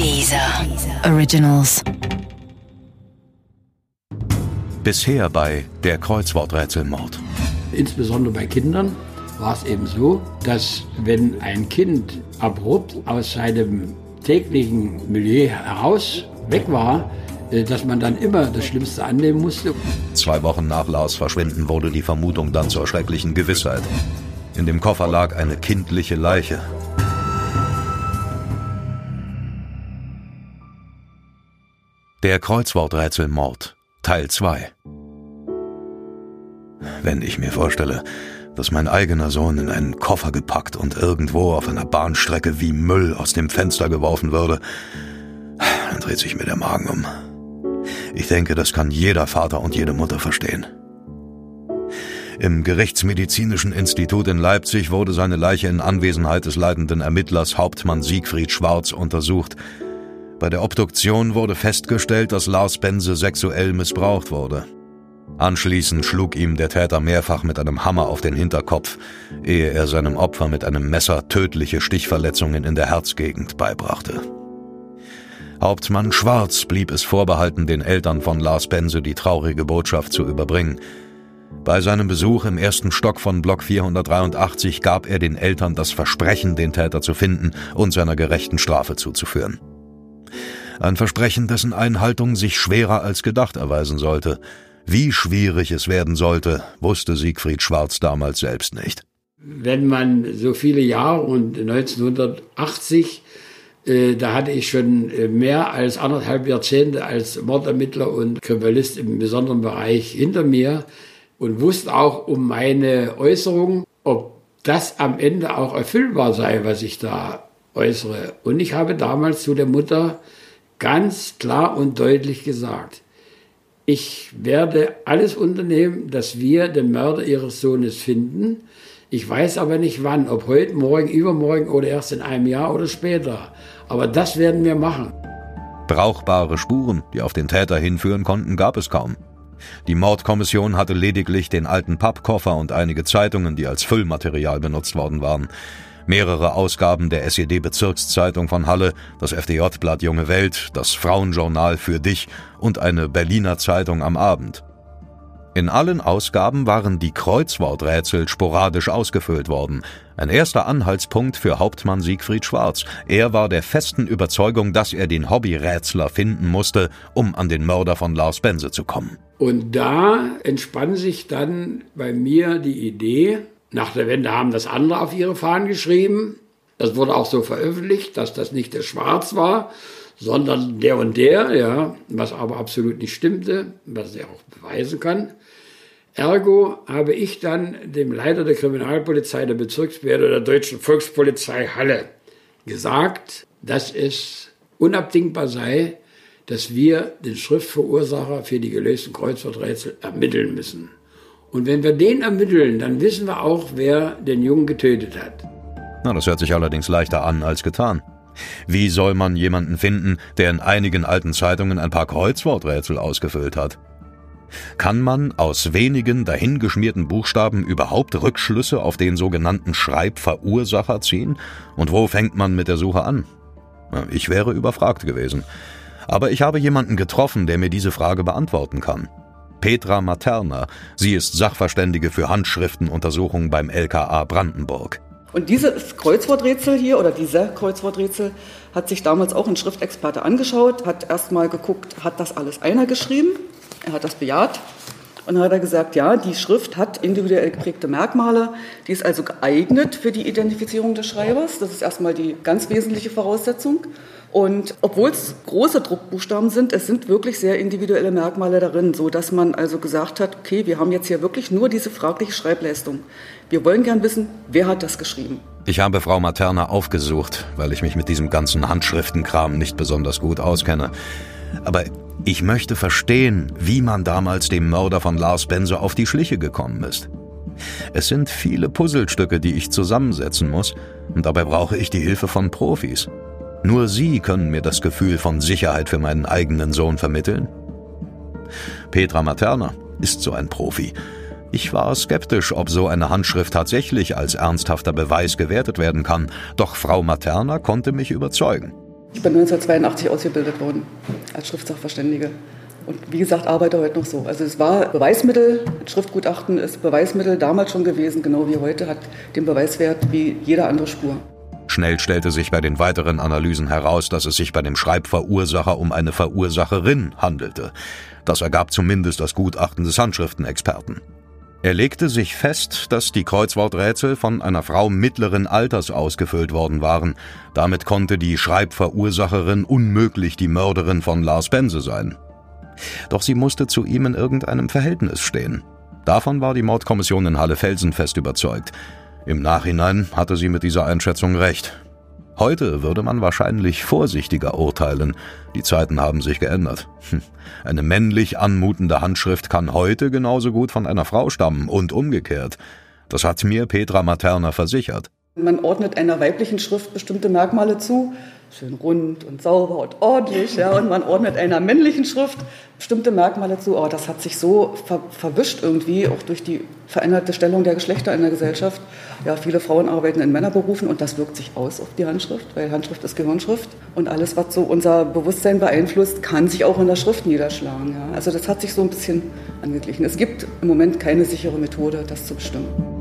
Dieser Originals. Bisher bei der Kreuzworträtselmord. Insbesondere bei Kindern war es eben so, dass wenn ein Kind abrupt aus seinem täglichen Milieu heraus weg war, äh, dass man dann immer das Schlimmste annehmen musste. Zwei Wochen nach Lars Verschwinden wurde die Vermutung dann zur schrecklichen Gewissheit. In dem Koffer lag eine kindliche Leiche. Der Kreuzworträtselmord Teil 2 Wenn ich mir vorstelle, dass mein eigener Sohn in einen Koffer gepackt und irgendwo auf einer Bahnstrecke wie Müll aus dem Fenster geworfen würde, dann dreht sich mir der Magen um. Ich denke, das kann jeder Vater und jede Mutter verstehen. Im Gerichtsmedizinischen Institut in Leipzig wurde seine Leiche in Anwesenheit des leitenden Ermittlers Hauptmann Siegfried Schwarz untersucht. Bei der Obduktion wurde festgestellt, dass Lars Bense sexuell missbraucht wurde. Anschließend schlug ihm der Täter mehrfach mit einem Hammer auf den Hinterkopf, ehe er seinem Opfer mit einem Messer tödliche Stichverletzungen in der Herzgegend beibrachte. Hauptmann Schwarz blieb es vorbehalten, den Eltern von Lars Bense die traurige Botschaft zu überbringen. Bei seinem Besuch im ersten Stock von Block 483 gab er den Eltern das Versprechen, den Täter zu finden und seiner gerechten Strafe zuzuführen. Ein Versprechen, dessen Einhaltung sich schwerer als gedacht erweisen sollte. Wie schwierig es werden sollte, wusste Siegfried Schwarz damals selbst nicht. Wenn man so viele Jahre und 1980 äh, da hatte ich schon äh, mehr als anderthalb Jahrzehnte als Mordermittler und Kriminalist im besonderen Bereich hinter mir und wusste auch um meine Äußerung, ob das am Ende auch erfüllbar sei, was ich da äußere. Und ich habe damals zu der Mutter ganz klar und deutlich gesagt, ich werde alles unternehmen, dass wir den Mörder ihres Sohnes finden. Ich weiß aber nicht wann, ob heute, morgen, übermorgen oder erst in einem Jahr oder später. Aber das werden wir machen. Brauchbare Spuren, die auf den Täter hinführen konnten, gab es kaum. Die Mordkommission hatte lediglich den alten Pappkoffer und einige Zeitungen, die als Füllmaterial benutzt worden waren. Mehrere Ausgaben der SED-Bezirkszeitung von Halle, das FDJ-Blatt Junge Welt, das Frauenjournal für dich und eine Berliner Zeitung am Abend. In allen Ausgaben waren die Kreuzworträtsel sporadisch ausgefüllt worden. Ein erster Anhaltspunkt für Hauptmann Siegfried Schwarz. Er war der festen Überzeugung, dass er den Hobbyrätsler finden musste, um an den Mörder von Lars Bense zu kommen. Und da entspann sich dann bei mir die Idee, nach der Wende haben das andere auf ihre Fahnen geschrieben. Das wurde auch so veröffentlicht, dass das nicht der Schwarz war, sondern der und der, ja, was aber absolut nicht stimmte, was er auch beweisen kann. Ergo habe ich dann dem Leiter der Kriminalpolizei der Bezirksbehörde der Deutschen Volkspolizei Halle gesagt, dass es unabdingbar sei, dass wir den Schriftverursacher für die gelösten Kreuzworträtsel ermitteln müssen. Und wenn wir den ermitteln, dann wissen wir auch, wer den Jungen getötet hat. Na, das hört sich allerdings leichter an als getan. Wie soll man jemanden finden, der in einigen alten Zeitungen ein paar Kreuzworträtsel ausgefüllt hat? Kann man aus wenigen dahingeschmierten Buchstaben überhaupt Rückschlüsse auf den sogenannten Schreibverursacher ziehen? Und wo fängt man mit der Suche an? Ich wäre überfragt gewesen. Aber ich habe jemanden getroffen, der mir diese Frage beantworten kann. Petra Materna. Sie ist Sachverständige für Handschriftenuntersuchungen beim LKA Brandenburg. Und dieses Kreuzworträtsel hier oder diese Kreuzworträtsel hat sich damals auch ein Schriftexperte angeschaut, hat erstmal geguckt, hat das alles einer geschrieben? Er hat das bejaht. Und dann hat er gesagt, ja, die Schrift hat individuell geprägte Merkmale, die ist also geeignet für die Identifizierung des Schreibers. Das ist erstmal die ganz wesentliche Voraussetzung. Und obwohl es große Druckbuchstaben sind, es sind wirklich sehr individuelle Merkmale darin, so dass man also gesagt hat, okay, wir haben jetzt hier wirklich nur diese fragliche Schreibleistung. Wir wollen gern wissen, wer hat das geschrieben? Ich habe Frau Materna aufgesucht, weil ich mich mit diesem ganzen Handschriftenkram nicht besonders gut auskenne. Aber ich möchte verstehen, wie man damals dem Mörder von Lars Bense auf die Schliche gekommen ist. Es sind viele Puzzlestücke, die ich zusammensetzen muss, und dabei brauche ich die Hilfe von Profis. Nur sie können mir das Gefühl von Sicherheit für meinen eigenen Sohn vermitteln. Petra Materna ist so ein Profi. Ich war skeptisch, ob so eine Handschrift tatsächlich als ernsthafter Beweis gewertet werden kann, doch Frau Materna konnte mich überzeugen. Ich bin 1982 ausgebildet worden als Schriftsachverständige. Und wie gesagt, arbeite heute noch so. Also es war Beweismittel, Schriftgutachten ist Beweismittel damals schon gewesen, genau wie heute, hat den Beweiswert wie jede andere Spur. Schnell stellte sich bei den weiteren Analysen heraus, dass es sich bei dem Schreibverursacher um eine Verursacherin handelte. Das ergab zumindest das Gutachten des Handschriftenexperten. Er legte sich fest, dass die Kreuzworträtsel von einer Frau mittleren Alters ausgefüllt worden waren. Damit konnte die Schreibverursacherin unmöglich die Mörderin von Lars Bense sein. Doch sie musste zu ihm in irgendeinem Verhältnis stehen. Davon war die Mordkommission in Halle felsenfest überzeugt. Im Nachhinein hatte sie mit dieser Einschätzung recht. Heute würde man wahrscheinlich vorsichtiger urteilen. Die Zeiten haben sich geändert. Hm. Eine männlich anmutende Handschrift kann heute genauso gut von einer Frau stammen und umgekehrt. Das hat mir Petra Materna versichert. Man ordnet einer weiblichen Schrift bestimmte Merkmale zu, schön rund und sauber und ordentlich, ja, und man ordnet einer männlichen Schrift bestimmte Merkmale zu. Oh, das hat sich so ver verwischt irgendwie, auch durch die veränderte Stellung der Geschlechter in der Gesellschaft. Ja, viele Frauen arbeiten in Männerberufen und das wirkt sich aus auf die Handschrift, weil Handschrift ist Gehirnschrift und alles, was so unser Bewusstsein beeinflusst, kann sich auch in der Schrift niederschlagen. Ja. Also das hat sich so ein bisschen angeglichen. Es gibt im Moment keine sichere Methode, das zu bestimmen.